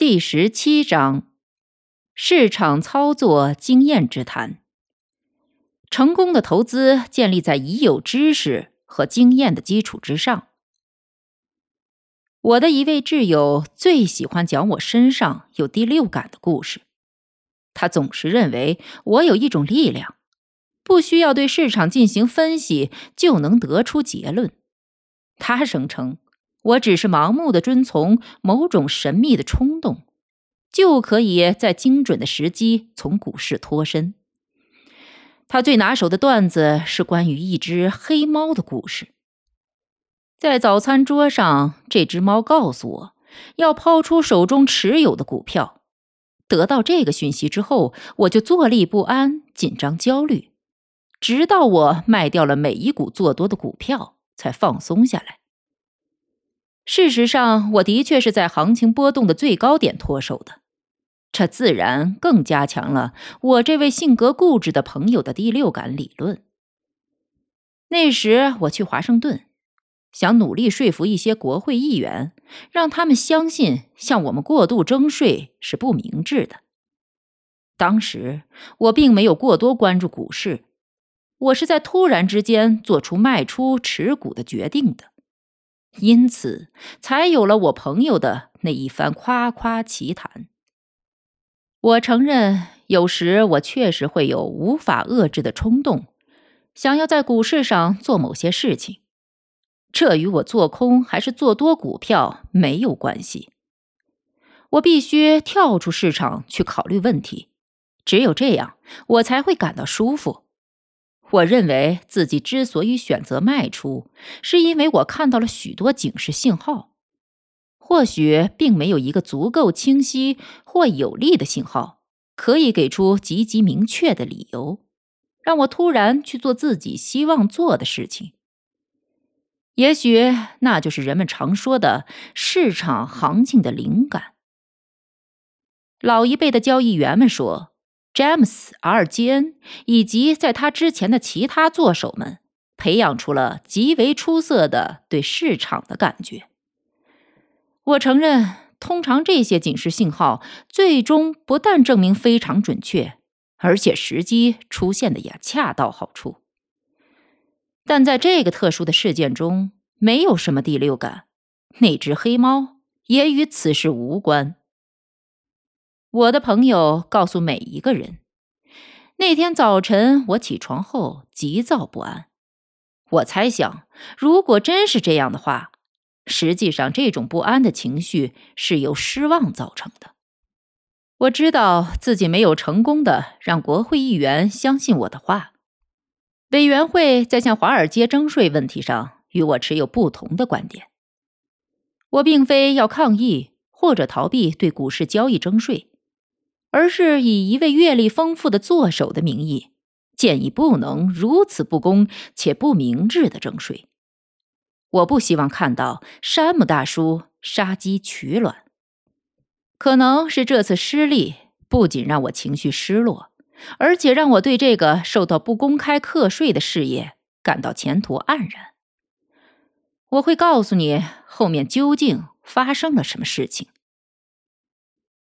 第十七章：市场操作经验之谈。成功的投资建立在已有知识和经验的基础之上。我的一位挚友最喜欢讲我身上有第六感的故事。他总是认为我有一种力量，不需要对市场进行分析就能得出结论。他声称。我只是盲目的遵从某种神秘的冲动，就可以在精准的时机从股市脱身。他最拿手的段子是关于一只黑猫的故事。在早餐桌上，这只猫告诉我要抛出手中持有的股票。得到这个讯息之后，我就坐立不安、紧张焦虑，直到我卖掉了每一股做多的股票，才放松下来。事实上，我的确是在行情波动的最高点脱手的，这自然更加强了我这位性格固执的朋友的第六感理论。那时我去华盛顿，想努力说服一些国会议员，让他们相信向我们过度征税是不明智的。当时我并没有过多关注股市，我是在突然之间做出卖出持股的决定的。因此，才有了我朋友的那一番夸夸其谈。我承认，有时我确实会有无法遏制的冲动，想要在股市上做某些事情。这与我做空还是做多股票没有关系。我必须跳出市场去考虑问题，只有这样，我才会感到舒服。我认为自己之所以选择卖出，是因为我看到了许多警示信号，或许并没有一个足够清晰或有力的信号可以给出极其明确的理由，让我突然去做自己希望做的事情。也许那就是人们常说的市场行情的灵感。老一辈的交易员们说。詹姆斯·阿尔基恩以及在他之前的其他作手们，培养出了极为出色的对市场的感觉。我承认，通常这些警示信号最终不但证明非常准确，而且时机出现的也恰到好处。但在这个特殊的事件中，没有什么第六感，那只黑猫也与此事无关。我的朋友告诉每一个人，那天早晨我起床后急躁不安。我猜想，如果真是这样的话，实际上这种不安的情绪是由失望造成的。我知道自己没有成功的让国会议员相信我的话。委员会在向华尔街征税问题上与我持有不同的观点。我并非要抗议或者逃避对股市交易征税。而是以一位阅历丰富的作手的名义，建议不能如此不公且不明智的征税。我不希望看到山姆大叔杀鸡取卵。可能是这次失利不仅让我情绪失落，而且让我对这个受到不公开课税的事业感到前途黯然。我会告诉你后面究竟发生了什么事情。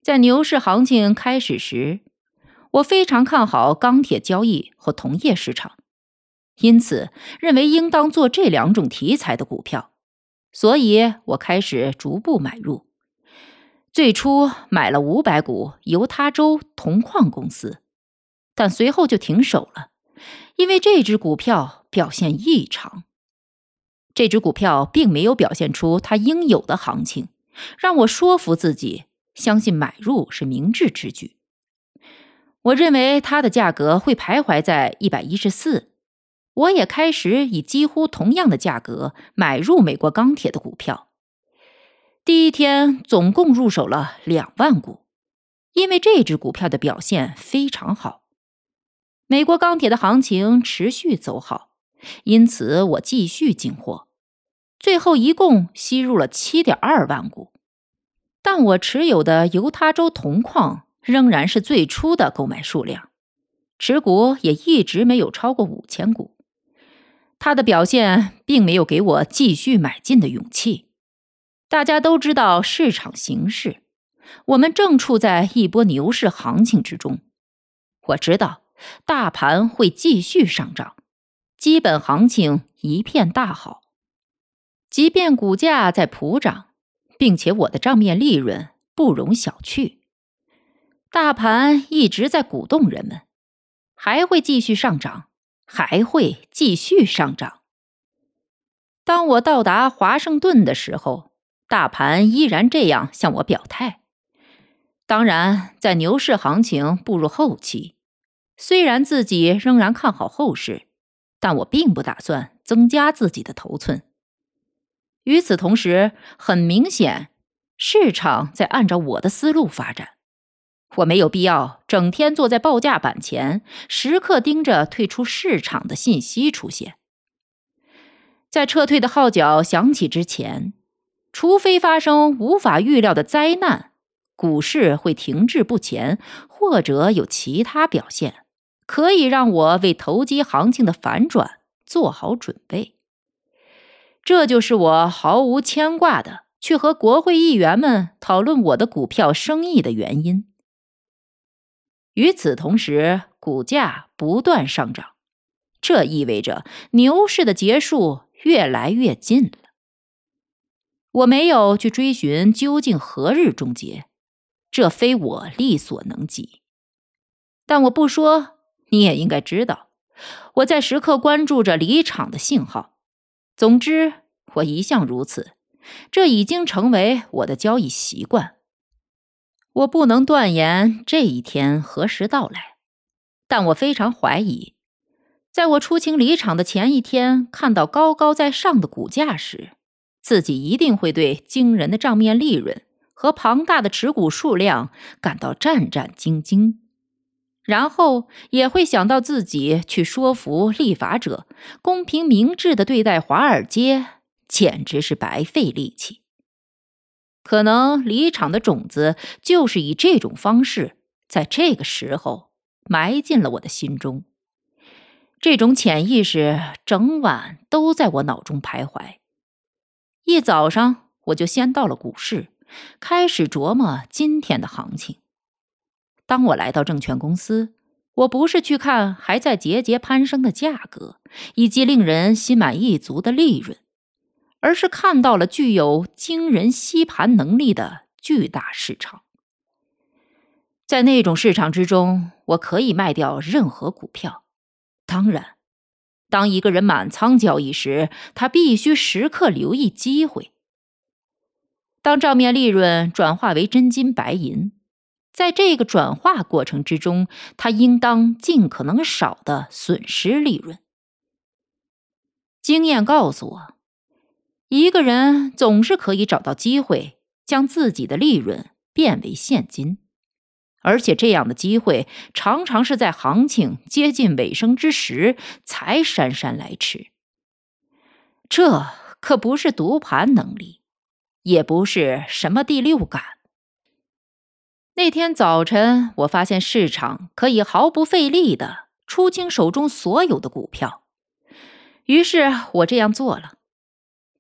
在牛市行情开始时，我非常看好钢铁交易和铜业市场，因此认为应当做这两种题材的股票，所以我开始逐步买入。最初买了五百股犹他州铜矿公司，但随后就停手了，因为这只股票表现异常。这只股票并没有表现出它应有的行情，让我说服自己。相信买入是明智之举。我认为它的价格会徘徊在一百一十四。我也开始以几乎同样的价格买入美国钢铁的股票。第一天总共入手了两万股，因为这只股票的表现非常好。美国钢铁的行情持续走好，因此我继续进货，最后一共吸入了七点二万股。但我持有的犹他州铜矿仍然是最初的购买数量，持股也一直没有超过五千股。它的表现并没有给我继续买进的勇气。大家都知道市场形势，我们正处在一波牛市行情之中。我知道大盘会继续上涨，基本行情一片大好。即便股价在普涨，并且我的账面利润不容小觑，大盘一直在鼓动人们，还会继续上涨。还会继续上涨。当我到达华盛顿的时候，大盘依然这样向我表态。当然，在牛市行情步入后期，虽然自己仍然看好后市，但我并不打算增加自己的头寸。与此同时，很明显，市场在按照我的思路发展。我没有必要整天坐在报价板前，时刻盯着退出市场的信息出现。在撤退的号角响起之前，除非发生无法预料的灾难，股市会停滞不前，或者有其他表现，可以让我为投机行情的反转做好准备。这就是我毫无牵挂的去和国会议员们讨论我的股票生意的原因。与此同时，股价不断上涨，这意味着牛市的结束越来越近了。我没有去追寻究竟何日终结，这非我力所能及。但我不说，你也应该知道，我在时刻关注着离场的信号。总之，我一向如此，这已经成为我的交易习惯。我不能断言这一天何时到来，但我非常怀疑，在我出清离场的前一天，看到高高在上的股价时，自己一定会对惊人的账面利润和庞大的持股数量感到战战兢兢，然后也会想到自己去说服立法者公平明智的对待华尔街，简直是白费力气。可能离场的种子就是以这种方式，在这个时候埋进了我的心中。这种潜意识整晚都在我脑中徘徊。一早上我就先到了股市，开始琢磨今天的行情。当我来到证券公司，我不是去看还在节节攀升的价格以及令人心满意足的利润。而是看到了具有惊人吸盘能力的巨大市场，在那种市场之中，我可以卖掉任何股票。当然，当一个人满仓交易时，他必须时刻留意机会。当账面利润转化为真金白银，在这个转化过程之中，他应当尽可能少的损失利润。经验告诉我。一个人总是可以找到机会，将自己的利润变为现金，而且这样的机会常常是在行情接近尾声之时才姗姗来迟。这可不是读盘能力，也不是什么第六感。那天早晨，我发现市场可以毫不费力的出清手中所有的股票，于是我这样做了。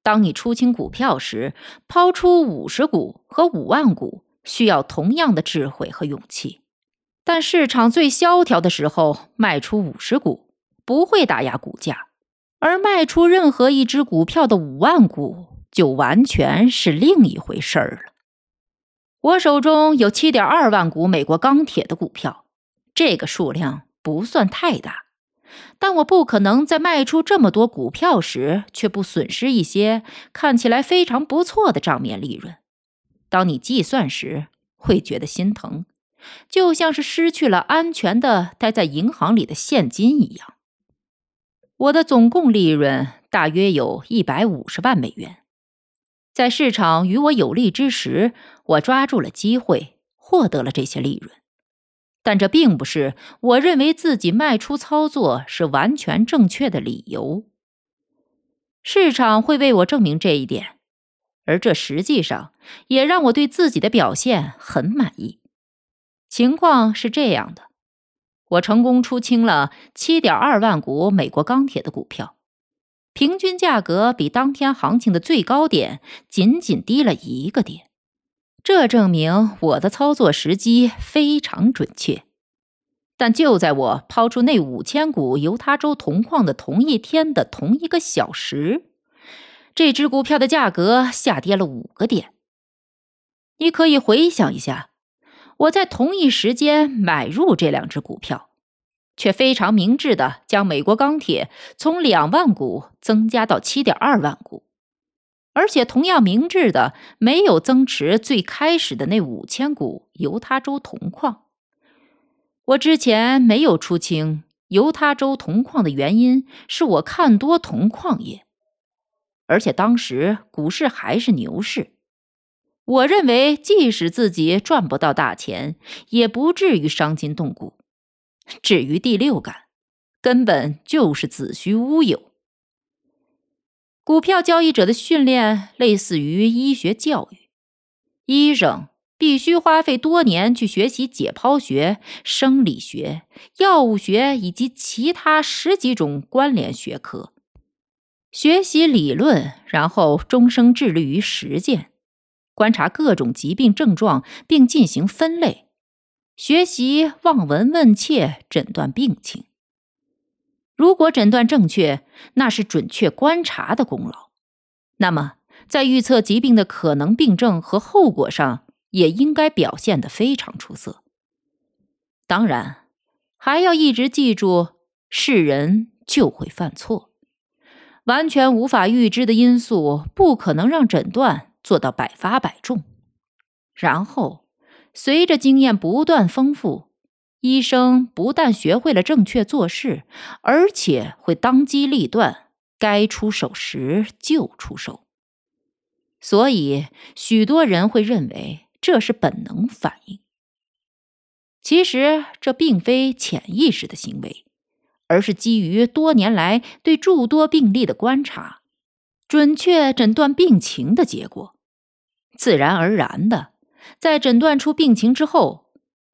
当你出清股票时，抛出五十股和五万股需要同样的智慧和勇气；但市场最萧条的时候，卖出五十股不会打压股价，而卖出任何一只股票的五万股就完全是另一回事儿了。我手中有七点二万股美国钢铁的股票，这个数量不算太大。但我不可能在卖出这么多股票时，却不损失一些看起来非常不错的账面利润。当你计算时，会觉得心疼，就像是失去了安全的待在银行里的现金一样。我的总共利润大约有一百五十万美元。在市场与我有利之时，我抓住了机会，获得了这些利润。但这并不是我认为自己卖出操作是完全正确的理由。市场会为我证明这一点，而这实际上也让我对自己的表现很满意。情况是这样的：我成功出清了七点二万股美国钢铁的股票。平均价格比当天行情的最高点仅仅低了一个点，这证明我的操作时机非常准确。但就在我抛出那五千股犹他州铜矿的同一天的同一个小时，这只股票的价格下跌了五个点。你可以回想一下，我在同一时间买入这两只股票。却非常明智的将美国钢铁从两万股增加到七点二万股，而且同样明智的没有增持最开始的那五千股犹他州铜矿。我之前没有出清犹他州铜矿的原因是我看多铜矿业，而且当时股市还是牛市，我认为即使自己赚不到大钱，也不至于伤筋动骨。至于第六感，根本就是子虚乌有。股票交易者的训练类似于医学教育，医生必须花费多年去学习解剖学、生理学、药物学以及其他十几种关联学科，学习理论，然后终生致力于实践，观察各种疾病症状并进行分类。学习望闻问切诊断病情，如果诊断正确，那是准确观察的功劳。那么，在预测疾病的可能病症和后果上，也应该表现得非常出色。当然，还要一直记住，是人就会犯错，完全无法预知的因素不可能让诊断做到百发百中。然后。随着经验不断丰富，医生不但学会了正确做事，而且会当机立断，该出手时就出手。所以，许多人会认为这是本能反应。其实，这并非潜意识的行为，而是基于多年来对诸多病例的观察，准确诊断病情的结果。自然而然的。在诊断出病情之后，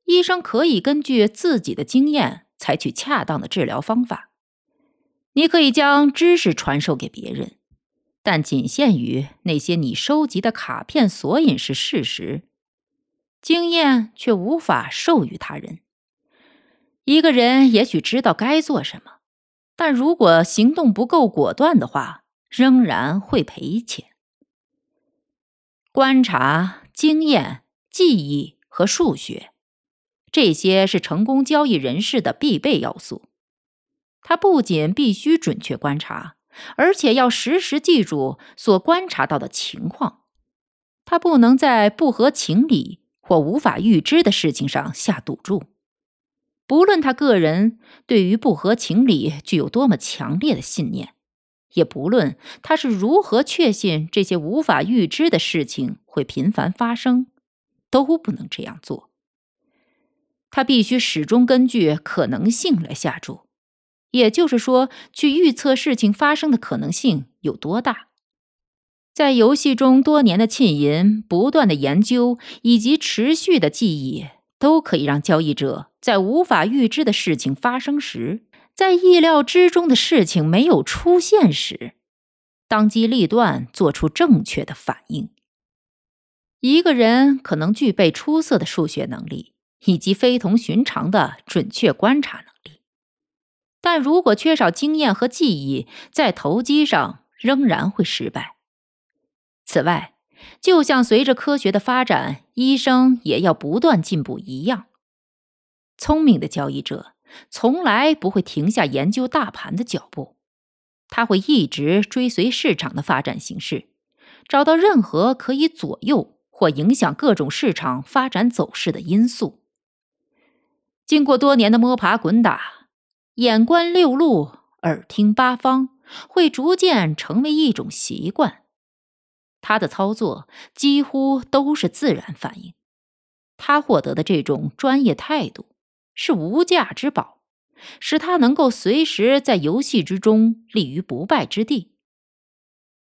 医生可以根据自己的经验采取恰当的治疗方法。你可以将知识传授给别人，但仅限于那些你收集的卡片索引是事实，经验却无法授予他人。一个人也许知道该做什么，但如果行动不够果断的话，仍然会赔钱。观察经验。记忆和数学，这些是成功交易人士的必备要素。他不仅必须准确观察，而且要时时记住所观察到的情况。他不能在不合情理或无法预知的事情上下赌注，不论他个人对于不合情理具有多么强烈的信念，也不论他是如何确信这些无法预知的事情会频繁发生。都不能这样做。他必须始终根据可能性来下注，也就是说，去预测事情发生的可能性有多大。在游戏中多年的浸淫、不断的研究以及持续的记忆，都可以让交易者在无法预知的事情发生时，在意料之中的事情没有出现时，当机立断做出正确的反应。一个人可能具备出色的数学能力以及非同寻常的准确观察能力，但如果缺少经验和记忆，在投机上仍然会失败。此外，就像随着科学的发展，医生也要不断进步一样，聪明的交易者从来不会停下研究大盘的脚步，他会一直追随市场的发展形势，找到任何可以左右。或影响各种市场发展走势的因素。经过多年的摸爬滚打，眼观六路，耳听八方，会逐渐成为一种习惯。他的操作几乎都是自然反应。他获得的这种专业态度是无价之宝，使他能够随时在游戏之中立于不败之地。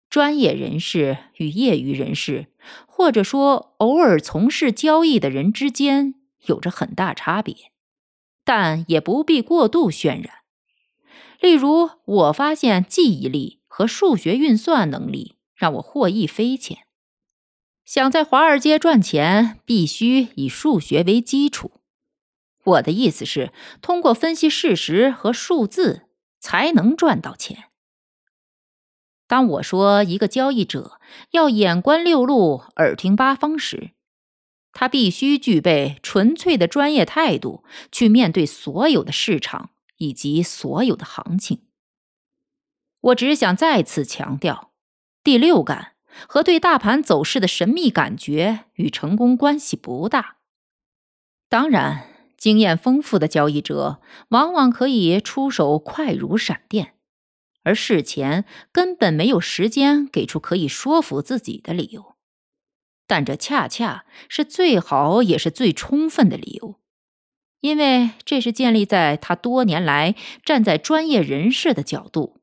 专业人士与业余人士，或者说偶尔从事交易的人之间，有着很大差别，但也不必过度渲染。例如，我发现记忆力和数学运算能力让我获益匪浅。想在华尔街赚钱，必须以数学为基础。我的意思是，通过分析事实和数字，才能赚到钱。当我说一个交易者要眼观六路、耳听八方时，他必须具备纯粹的专业态度，去面对所有的市场以及所有的行情。我只想再次强调，第六感和对大盘走势的神秘感觉与成功关系不大。当然，经验丰富的交易者往往可以出手快如闪电。而事前根本没有时间给出可以说服自己的理由，但这恰恰是最好也是最充分的理由，因为这是建立在他多年来站在专业人士的角度，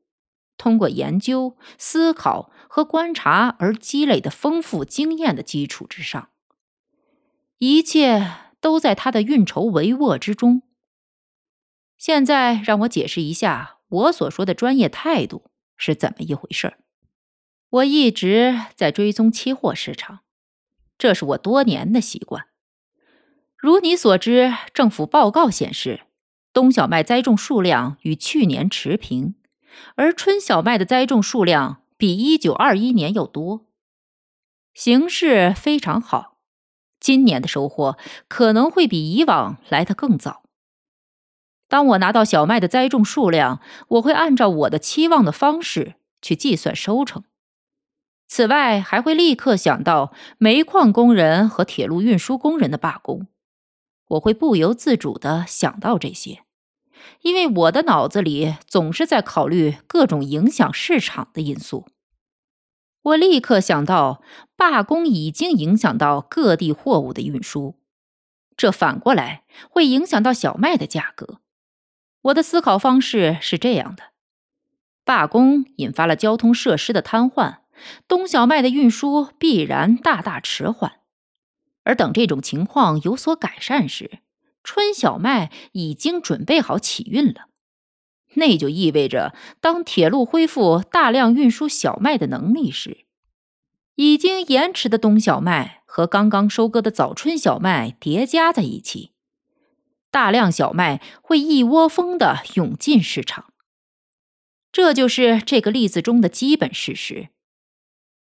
通过研究、思考和观察而积累的丰富经验的基础之上。一切都在他的运筹帷幄之中。现在让我解释一下。我所说的专业态度是怎么一回事儿？我一直在追踪期货市场，这是我多年的习惯。如你所知，政府报告显示，冬小麦栽种数量与去年持平，而春小麦的栽种数量比一九二一年要多，形势非常好。今年的收获可能会比以往来得更早。当我拿到小麦的栽种数量，我会按照我的期望的方式去计算收成。此外，还会立刻想到煤矿工人和铁路运输工人的罢工。我会不由自主地想到这些，因为我的脑子里总是在考虑各种影响市场的因素。我立刻想到，罢工已经影响到各地货物的运输，这反过来会影响到小麦的价格。我的思考方式是这样的：罢工引发了交通设施的瘫痪，冬小麦的运输必然大大迟缓。而等这种情况有所改善时，春小麦已经准备好起运了。那就意味着，当铁路恢复大量运输小麦的能力时，已经延迟的冬小麦和刚刚收割的早春小麦叠加在一起。大量小麦会一窝蜂的涌进市场，这就是这个例子中的基本事实。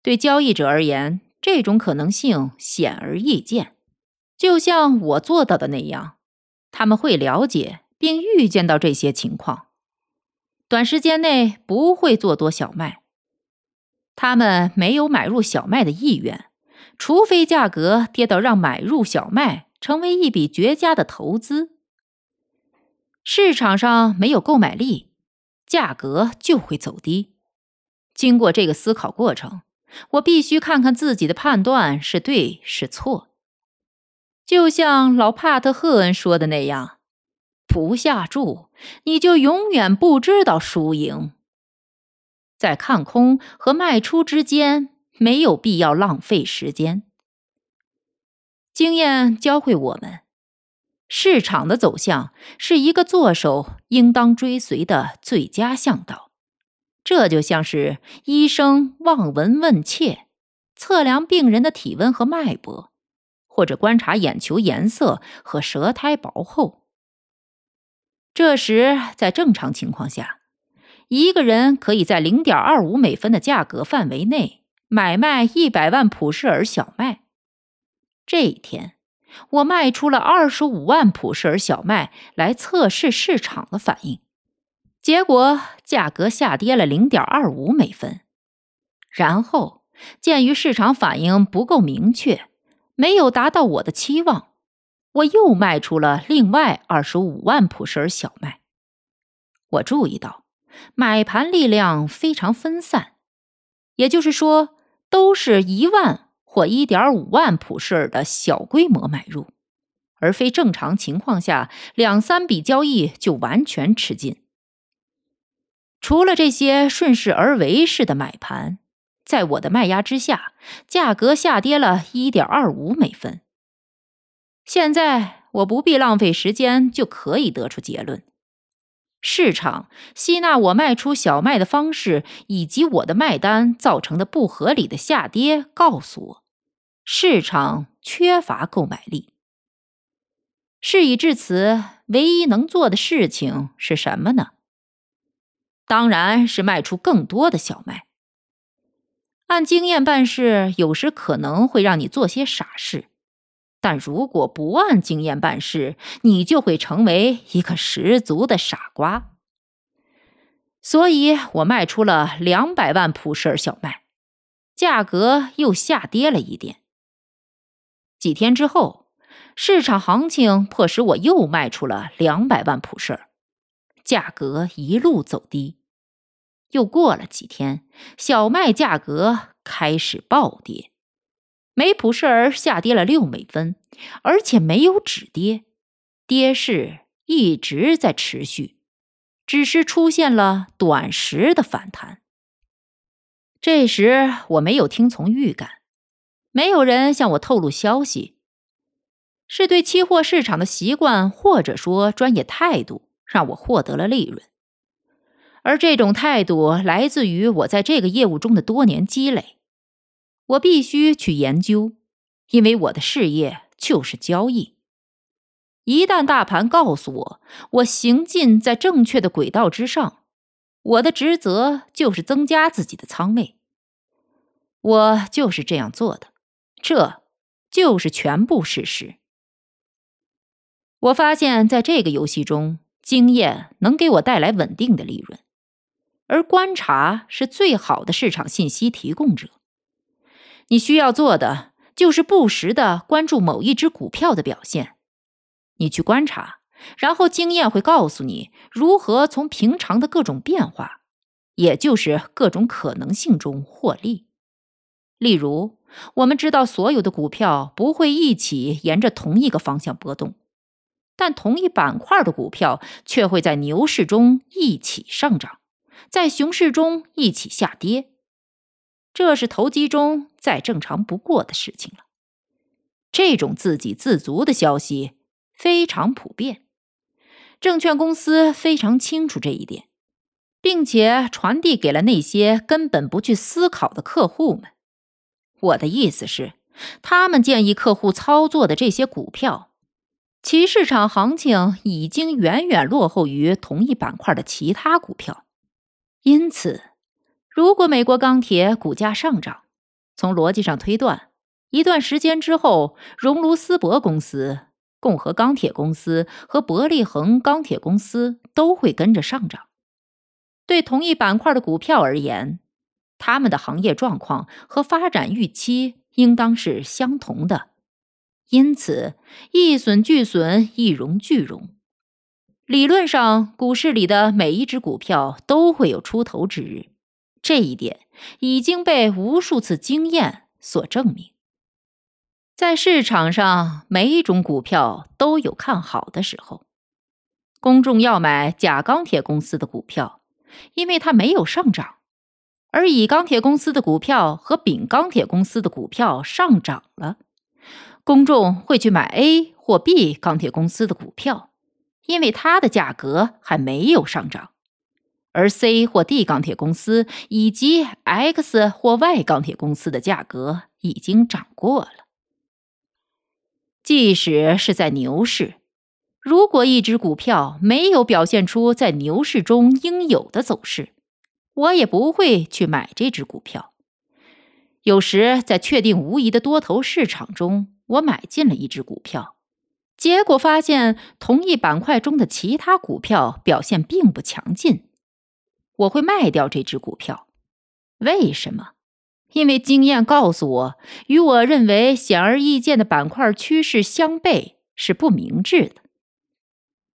对交易者而言，这种可能性显而易见。就像我做到的那样，他们会了解并预见到这些情况，短时间内不会做多小麦。他们没有买入小麦的意愿，除非价格跌到让买入小麦。成为一笔绝佳的投资。市场上没有购买力，价格就会走低。经过这个思考过程，我必须看看自己的判断是对是错。就像老帕特赫恩说的那样：“不下注，你就永远不知道输赢。”在看空和卖出之间，没有必要浪费时间。经验教会我们，市场的走向是一个作手应当追随的最佳向导。这就像是医生望闻问切，测量病人的体温和脉搏，或者观察眼球颜色和舌苔薄厚。这时，在正常情况下，一个人可以在零点二五美分的价格范围内买卖一百万普氏尔小麦。这一天，我卖出了二十五万普氏尔小麦来测试市场的反应，结果价格下跌了零点二五美分。然后，鉴于市场反应不够明确，没有达到我的期望，我又卖出了另外二十五万普什尔小麦。我注意到，买盘力量非常分散，也就是说。都是一万或一点五万普什尔的小规模买入，而非正常情况下两三笔交易就完全吃尽。除了这些顺势而为式的买盘，在我的卖压之下，价格下跌了一点二五美分。现在我不必浪费时间，就可以得出结论：市场吸纳我卖出小麦的方式，以及我的卖单造成的不合理的下跌，告诉我，市场缺乏购买力。事已至此，唯一能做的事情是什么呢？当然是卖出更多的小麦。按经验办事，有时可能会让你做些傻事，但如果不按经验办事，你就会成为一个十足的傻瓜。所以我卖出了两百万普氏尔小麦，价格又下跌了一点。几天之后，市场行情迫使我又卖出了两百万普氏尔，价格一路走低。又过了几天，小麦价格开始暴跌，每普氏尔下跌了六美分，而且没有止跌，跌势一直在持续，只是出现了短时的反弹。这时我没有听从预感，没有人向我透露消息，是对期货市场的习惯或者说专业态度让我获得了利润。而这种态度来自于我在这个业务中的多年积累。我必须去研究，因为我的事业就是交易。一旦大盘告诉我我行进在正确的轨道之上，我的职责就是增加自己的仓位。我就是这样做的，这就是全部事实。我发现，在这个游戏中，经验能给我带来稳定的利润。而观察是最好的市场信息提供者。你需要做的就是不时的关注某一只股票的表现。你去观察，然后经验会告诉你如何从平常的各种变化，也就是各种可能性中获利。例如，我们知道所有的股票不会一起沿着同一个方向波动，但同一板块的股票却会在牛市中一起上涨。在熊市中一起下跌，这是投机中再正常不过的事情了。这种自给自足的消息非常普遍，证券公司非常清楚这一点，并且传递给了那些根本不去思考的客户们。我的意思是，他们建议客户操作的这些股票，其市场行情已经远远落后于同一板块的其他股票。因此，如果美国钢铁股价上涨，从逻辑上推断，一段时间之后，荣卢斯伯公司、共和钢铁公司和伯利恒钢铁公司都会跟着上涨。对同一板块的股票而言，他们的行业状况和发展预期应当是相同的。因此，一损俱损，一荣俱荣。理论上，股市里的每一只股票都会有出头之日，这一点已经被无数次经验所证明。在市场上，每一种股票都有看好的时候。公众要买甲钢铁公司的股票，因为它没有上涨；而乙钢铁公司的股票和丙钢铁公司的股票上涨了，公众会去买 A 或 B 钢铁公司的股票。因为它的价格还没有上涨，而 C 或 D 钢铁公司以及 X 或 Y 钢铁公司的价格已经涨过了。即使是在牛市，如果一只股票没有表现出在牛市中应有的走势，我也不会去买这只股票。有时在确定无疑的多头市场中，我买进了一只股票。结果发现，同一板块中的其他股票表现并不强劲。我会卖掉这只股票。为什么？因为经验告诉我，与我认为显而易见的板块趋势相悖是不明智的。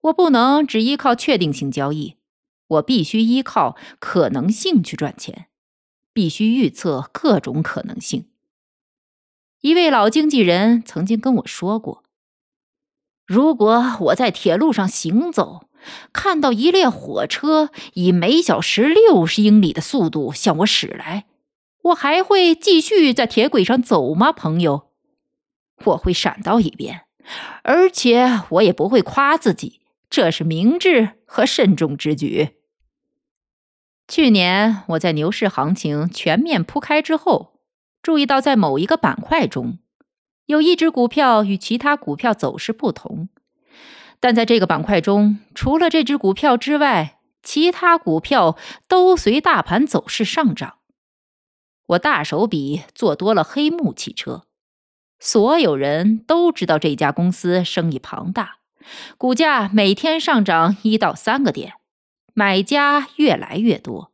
我不能只依靠确定性交易，我必须依靠可能性去赚钱。必须预测各种可能性。一位老经纪人曾经跟我说过：“如果我在铁路上行走，看到一列火车以每小时六十英里的速度向我驶来，我还会继续在铁轨上走吗，朋友？我会闪到一边，而且我也不会夸自己，这是明智和慎重之举。”去年我在牛市行情全面铺开之后。注意到，在某一个板块中，有一只股票与其他股票走势不同，但在这个板块中，除了这只股票之外，其他股票都随大盘走势上涨。我大手笔做多了黑木汽车，所有人都知道这家公司生意庞大，股价每天上涨一到三个点，买家越来越多，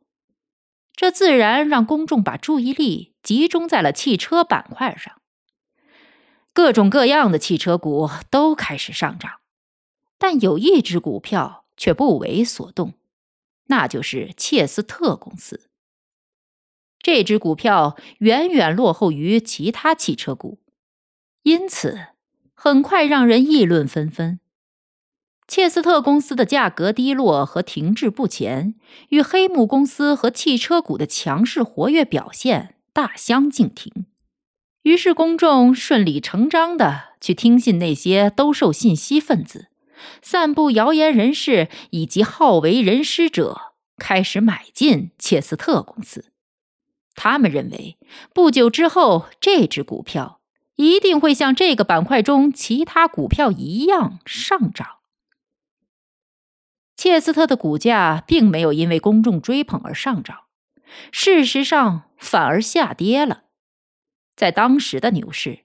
这自然让公众把注意力。集中在了汽车板块上，各种各样的汽车股都开始上涨，但有一只股票却不为所动，那就是切斯特公司。这只股票远远落后于其他汽车股，因此很快让人议论纷纷。切斯特公司的价格低落和停滞不前，与黑木公司和汽车股的强势活跃表现。大相径庭，于是公众顺理成章的去听信那些兜售信息分子、散布谣言人士以及好为人师者开始买进切斯特公司。他们认为，不久之后这只股票一定会像这个板块中其他股票一样上涨。切斯特的股价并没有因为公众追捧而上涨。事实上，反而下跌了。在当时的牛市，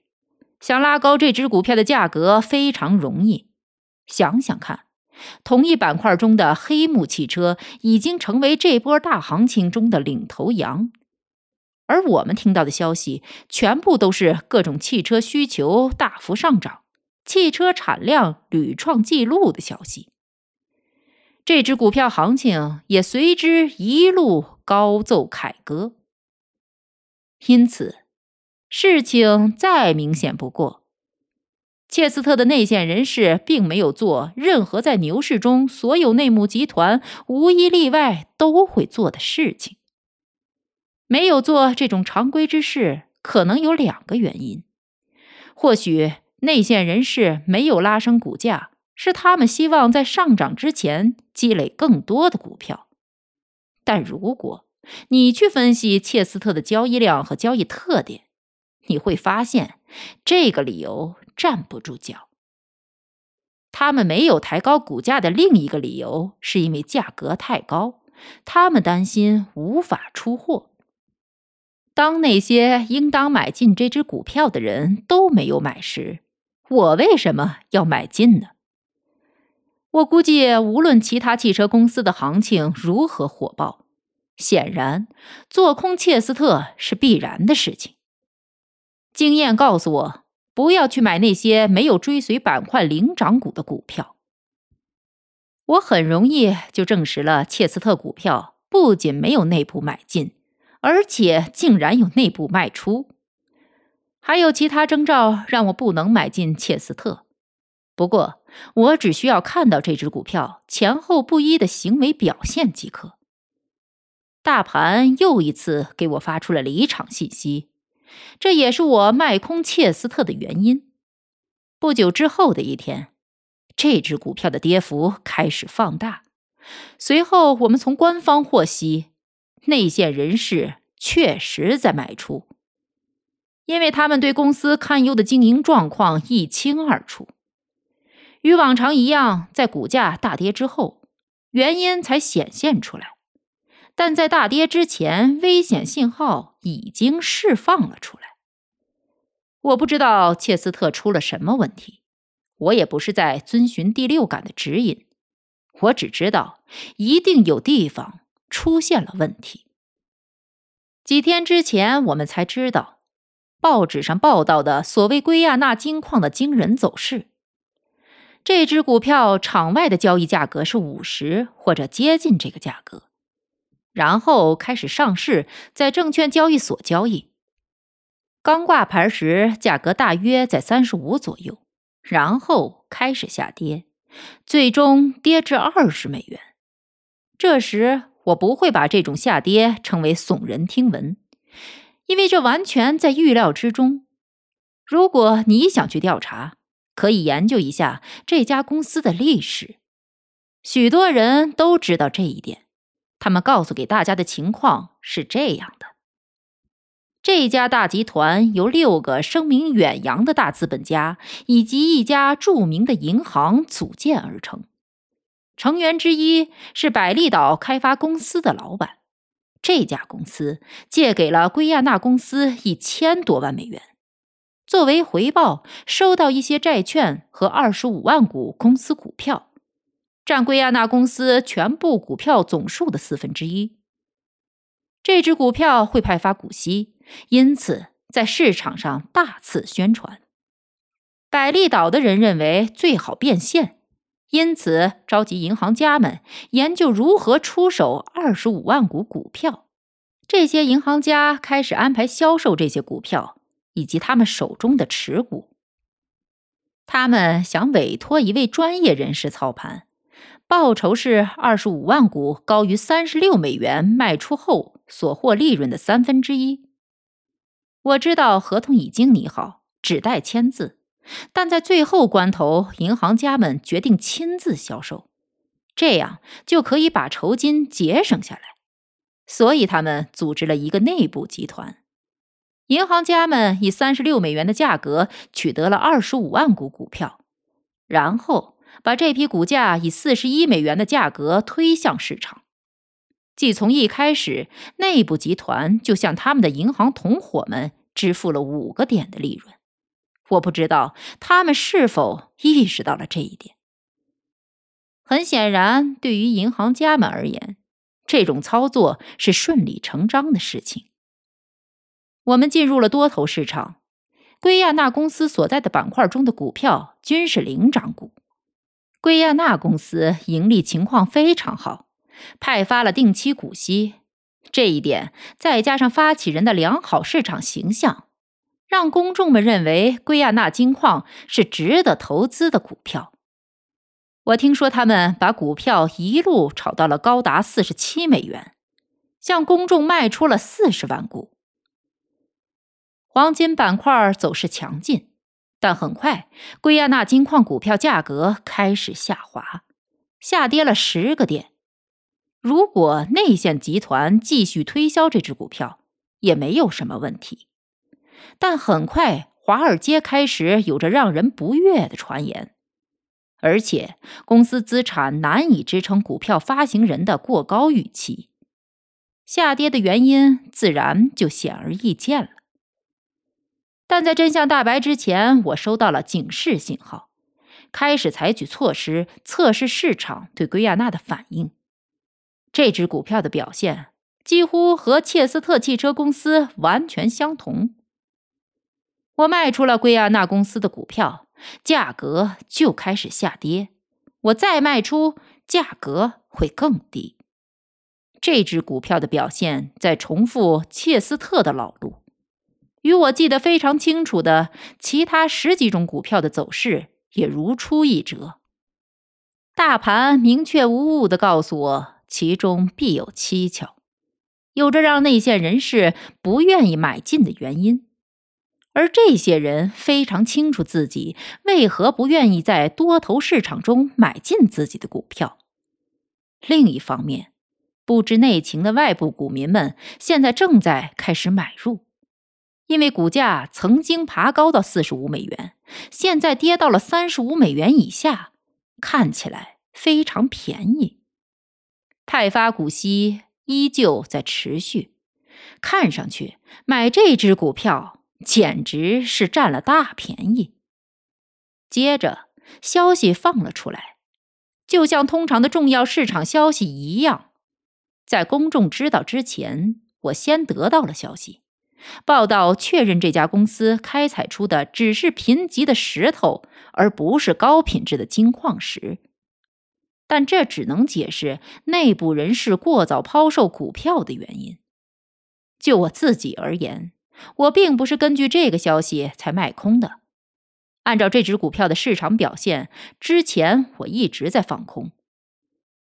想拉高这只股票的价格非常容易。想想看，同一板块中的黑木汽车已经成为这波大行情中的领头羊，而我们听到的消息全部都是各种汽车需求大幅上涨、汽车产量屡创纪录的消息。这只股票行情也随之一路。高奏凯歌，因此事情再明显不过。切斯特的内线人士并没有做任何在牛市中所有内幕集团无一例外都会做的事情。没有做这种常规之事，可能有两个原因：或许内线人士没有拉升股价，是他们希望在上涨之前积累更多的股票。但如果你去分析切斯特的交易量和交易特点，你会发现这个理由站不住脚。他们没有抬高股价的另一个理由，是因为价格太高，他们担心无法出货。当那些应当买进这只股票的人都没有买时，我为什么要买进呢？我估计，无论其他汽车公司的行情如何火爆，显然做空切斯特是必然的事情。经验告诉我，不要去买那些没有追随板块领涨股的股票。我很容易就证实了，切斯特股票不仅没有内部买进，而且竟然有内部卖出。还有其他征兆让我不能买进切斯特。不过，我只需要看到这只股票前后不一的行为表现即可。大盘又一次给我发出了离场信息，这也是我卖空切斯特的原因。不久之后的一天，这只股票的跌幅开始放大。随后，我们从官方获悉，内线人士确实在卖出，因为他们对公司堪忧的经营状况一清二楚。与往常一样，在股价大跌之后，原因才显现出来；但在大跌之前，危险信号已经释放了出来。我不知道切斯特出了什么问题，我也不是在遵循第六感的指引，我只知道一定有地方出现了问题。几天之前，我们才知道报纸上报道的所谓圭亚那金矿的惊人走势。这只股票场外的交易价格是五十或者接近这个价格，然后开始上市，在证券交易所交易。刚挂牌时价格大约在三十五左右，然后开始下跌，最终跌至二十美元。这时我不会把这种下跌称为耸人听闻，因为这完全在预料之中。如果你想去调查，可以研究一下这家公司的历史，许多人都知道这一点。他们告诉给大家的情况是这样的。这家大集团由六个声名远扬的大资本家以及一家著名的银行组建而成。成员之一是百利岛开发公司的老板。这家公司借给了圭亚那公司一千多万美元，作为回报，收到一些债券和二十五万股公司股票，占圭亚那公司全部股票总数的四分之一。这支股票会派发股息。因此，在市场上大肆宣传。百利岛的人认为最好变现，因此召集银行家们研究如何出手二十五万股股票。这些银行家开始安排销售这些股票以及他们手中的持股。他们想委托一位专业人士操盘，报酬是二十五万股高于三十六美元卖出后所获利润的三分之一。我知道合同已经拟好，只待签字。但在最后关头，银行家们决定亲自销售，这样就可以把酬金节省下来。所以他们组织了一个内部集团。银行家们以三十六美元的价格取得了二十五万股股票，然后把这批股价以四十一美元的价格推向市场。即从一开始，内部集团就向他们的银行同伙们支付了五个点的利润。我不知道他们是否意识到了这一点。很显然，对于银行家们而言，这种操作是顺理成章的事情。我们进入了多头市场，圭亚那公司所在的板块中的股票均是领涨股。圭亚那公司盈利情况非常好。派发了定期股息，这一点再加上发起人的良好市场形象，让公众们认为圭亚那金矿是值得投资的股票。我听说他们把股票一路炒到了高达四十七美元，向公众卖出了四十万股。黄金板块走势强劲，但很快圭亚那金矿股票价格开始下滑，下跌了十个点。如果内线集团继续推销这只股票，也没有什么问题。但很快，华尔街开始有着让人不悦的传言，而且公司资产难以支撑股票发行人的过高预期。下跌的原因自然就显而易见了。但在真相大白之前，我收到了警示信号，开始采取措施测试市场对圭亚那的反应。这只股票的表现几乎和切斯特汽车公司完全相同。我卖出了圭亚那公司的股票，价格就开始下跌。我再卖出，价格会更低。这只股票的表现在重复切斯特的老路，与我记得非常清楚的其他十几种股票的走势也如出一辙。大盘明确无误的告诉我。其中必有蹊跷，有着让内线人士不愿意买进的原因，而这些人非常清楚自己为何不愿意在多头市场中买进自己的股票。另一方面，不知内情的外部股民们现在正在开始买入，因为股价曾经爬高到四十五美元，现在跌到了三十五美元以下，看起来非常便宜。派发股息依旧在持续，看上去买这只股票简直是占了大便宜。接着，消息放了出来，就像通常的重要市场消息一样，在公众知道之前，我先得到了消息。报道确认这家公司开采出的只是贫瘠的石头，而不是高品质的金矿石。但这只能解释内部人士过早抛售股票的原因。就我自己而言，我并不是根据这个消息才卖空的。按照这只股票的市场表现，之前我一直在放空。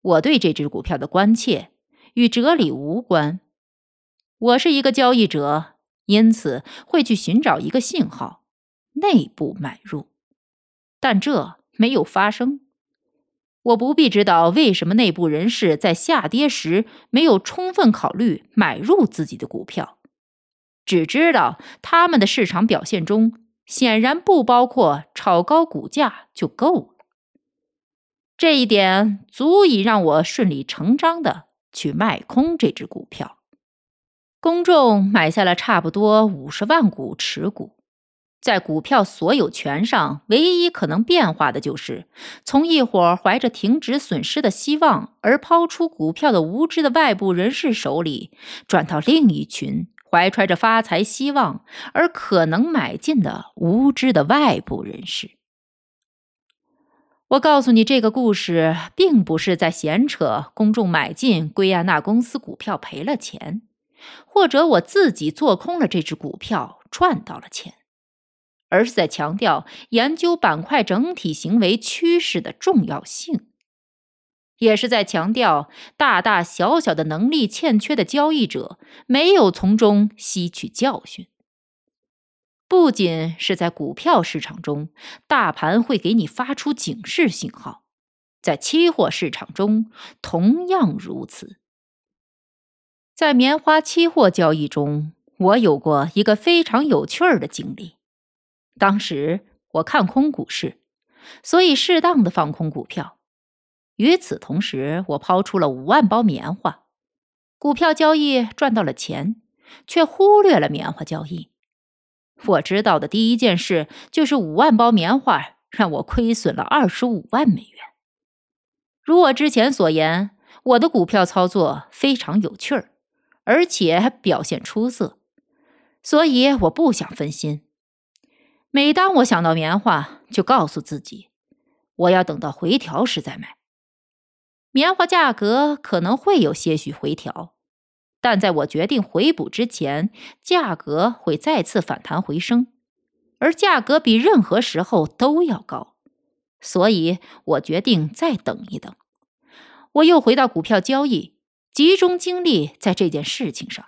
我对这只股票的关切与哲理无关。我是一个交易者，因此会去寻找一个信号，内部买入。但这没有发生。我不必知道为什么内部人士在下跌时没有充分考虑买入自己的股票，只知道他们的市场表现中显然不包括炒高股价就够了。这一点足以让我顺理成章的去卖空这只股票。公众买下了差不多五十万股持股。在股票所有权上，唯一可能变化的就是从一伙怀着停止损失的希望而抛出股票的无知的外部人士手里，转到另一群怀揣着发财希望而可能买进的无知的外部人士。我告诉你这个故事，并不是在闲扯公众买进圭亚那公司股票赔了钱，或者我自己做空了这只股票赚到了钱。而是在强调研究板块整体行为趋势的重要性，也是在强调大大小小的能力欠缺的交易者没有从中吸取教训。不仅是在股票市场中，大盘会给你发出警示信号，在期货市场中同样如此。在棉花期货交易中，我有过一个非常有趣儿的经历。当时我看空股市，所以适当的放空股票。与此同时，我抛出了五万包棉花，股票交易赚到了钱，却忽略了棉花交易。我知道的第一件事就是五万包棉花让我亏损了二十五万美元。如我之前所言，我的股票操作非常有趣儿，而且表现出色，所以我不想分心。每当我想到棉花，就告诉自己，我要等到回调时再买。棉花价格可能会有些许回调，但在我决定回补之前，价格会再次反弹回升，而价格比任何时候都要高，所以我决定再等一等。我又回到股票交易，集中精力在这件事情上，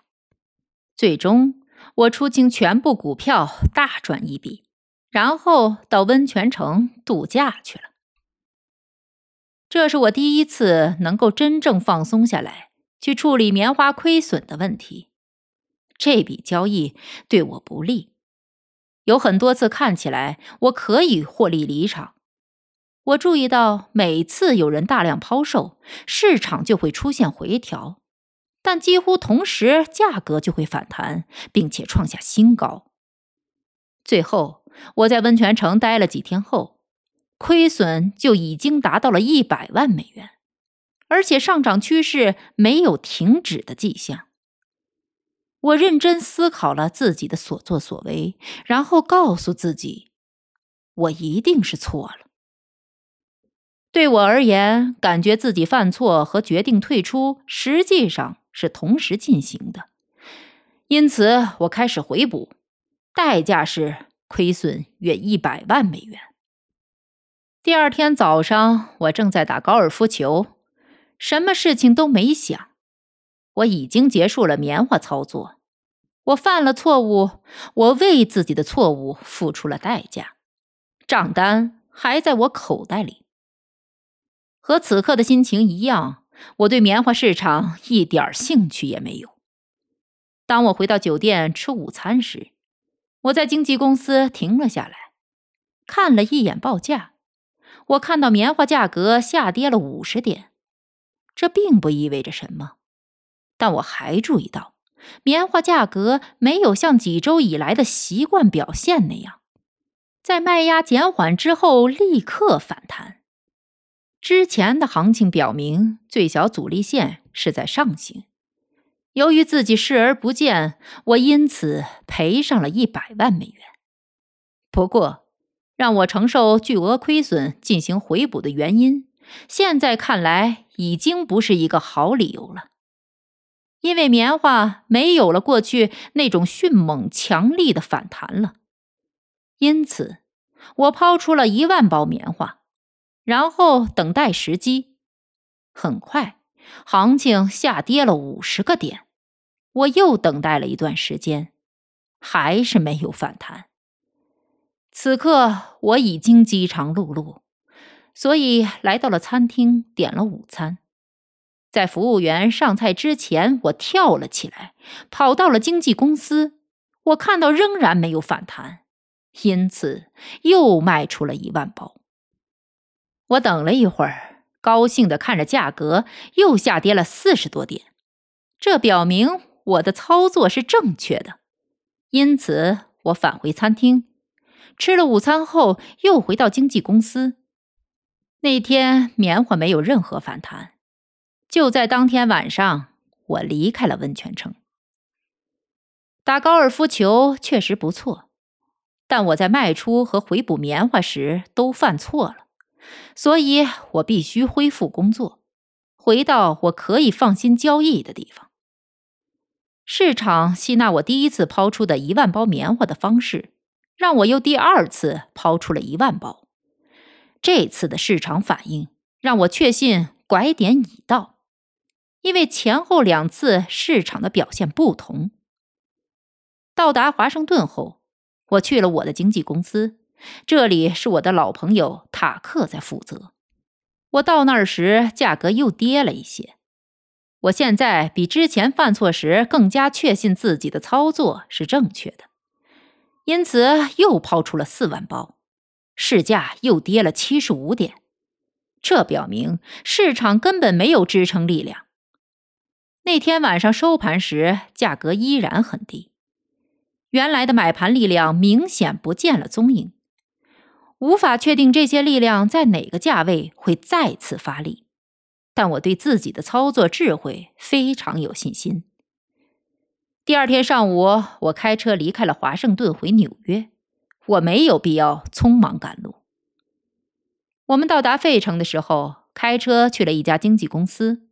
最终我出清全部股票，大赚一笔。然后到温泉城度假去了。这是我第一次能够真正放松下来，去处理棉花亏损的问题。这笔交易对我不利，有很多次看起来我可以获利离场。我注意到，每次有人大量抛售，市场就会出现回调，但几乎同时价格就会反弹，并且创下新高。最后。我在温泉城待了几天后，亏损就已经达到了一百万美元，而且上涨趋势没有停止的迹象。我认真思考了自己的所作所为，然后告诉自己，我一定是错了。对我而言，感觉自己犯错和决定退出实际上是同时进行的，因此我开始回补，代价是。亏损约一百万美元。第二天早上，我正在打高尔夫球，什么事情都没想。我已经结束了棉花操作。我犯了错误，我为自己的错误付出了代价，账单还在我口袋里。和此刻的心情一样，我对棉花市场一点兴趣也没有。当我回到酒店吃午餐时，我在经纪公司停了下来，看了一眼报价。我看到棉花价格下跌了五十点，这并不意味着什么。但我还注意到，棉花价格没有像几周以来的习惯表现那样，在卖压减缓之后立刻反弹。之前的行情表明，最小阻力线是在上行。由于自己视而不见，我因此赔上了一百万美元。不过，让我承受巨额亏损进行回补的原因，现在看来已经不是一个好理由了。因为棉花没有了过去那种迅猛强力的反弹了，因此我抛出了一万包棉花，然后等待时机。很快，行情下跌了五十个点，我又等待了一段时间，还是没有反弹。此刻我已经饥肠辘辘，所以来到了餐厅，点了午餐。在服务员上菜之前，我跳了起来，跑到了经纪公司。我看到仍然没有反弹，因此又卖出了一万包。我等了一会儿，高兴的看着价格又下跌了四十多点，这表明我的操作是正确的。因此，我返回餐厅，吃了午餐后又回到经纪公司。那天棉花没有任何反弹。就在当天晚上，我离开了温泉城。打高尔夫球确实不错，但我在卖出和回补棉花时都犯错了，所以我必须恢复工作，回到我可以放心交易的地方。市场吸纳我第一次抛出的一万包棉花的方式，让我又第二次抛出了一万包。这次的市场反应让我确信拐点已到。因为前后两次市场的表现不同。到达华盛顿后，我去了我的经纪公司，这里是我的老朋友塔克在负责。我到那儿时，价格又跌了一些。我现在比之前犯错时更加确信自己的操作是正确的，因此又抛出了四万包，市价又跌了七十五点。这表明市场根本没有支撑力量。那天晚上收盘时，价格依然很低，原来的买盘力量明显不见了踪影，无法确定这些力量在哪个价位会再次发力。但我对自己的操作智慧非常有信心。第二天上午，我开车离开了华盛顿回纽约，我没有必要匆忙赶路。我们到达费城的时候，开车去了一家经纪公司。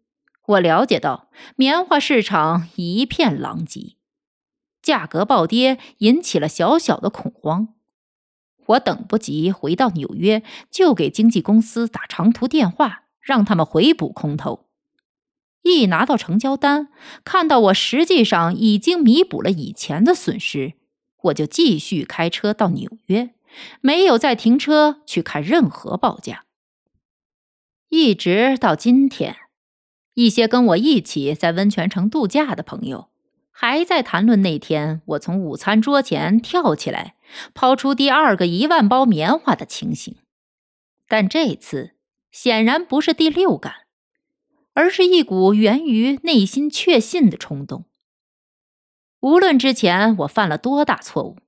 我了解到，棉花市场一片狼藉，价格暴跌引起了小小的恐慌。我等不及回到纽约，就给经纪公司打长途电话，让他们回补空头。一拿到成交单，看到我实际上已经弥补了以前的损失，我就继续开车到纽约，没有再停车去看任何报价，一直到今天。一些跟我一起在温泉城度假的朋友，还在谈论那天我从午餐桌前跳起来，抛出第二个一万包棉花的情形。但这次显然不是第六感，而是一股源于内心确信的冲动。无论之前我犯了多大错误，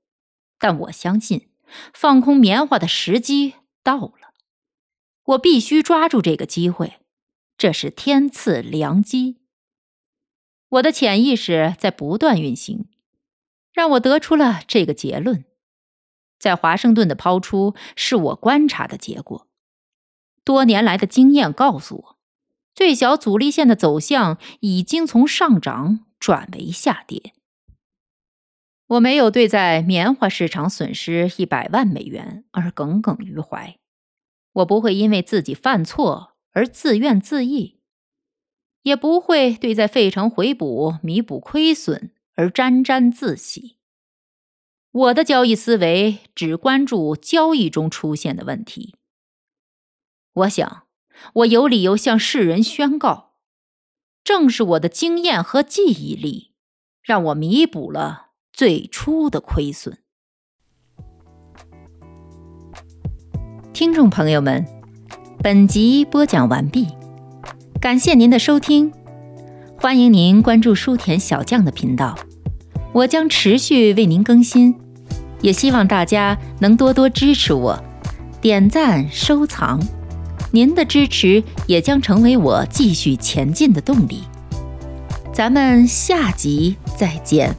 但我相信放空棉花的时机到了，我必须抓住这个机会。这是天赐良机。我的潜意识在不断运行，让我得出了这个结论：在华盛顿的抛出是我观察的结果。多年来的经验告诉我，最小阻力线的走向已经从上涨转为下跌。我没有对在棉花市场损失一百万美元而耿耿于怀，我不会因为自己犯错。而自怨自艾，也不会对在费城回补、弥补亏损而沾沾自喜。我的交易思维只关注交易中出现的问题。我想，我有理由向世人宣告，正是我的经验和记忆力，让我弥补了最初的亏损。听众朋友们。本集播讲完毕，感谢您的收听，欢迎您关注书田小将的频道，我将持续为您更新，也希望大家能多多支持我，点赞收藏，您的支持也将成为我继续前进的动力。咱们下集再见。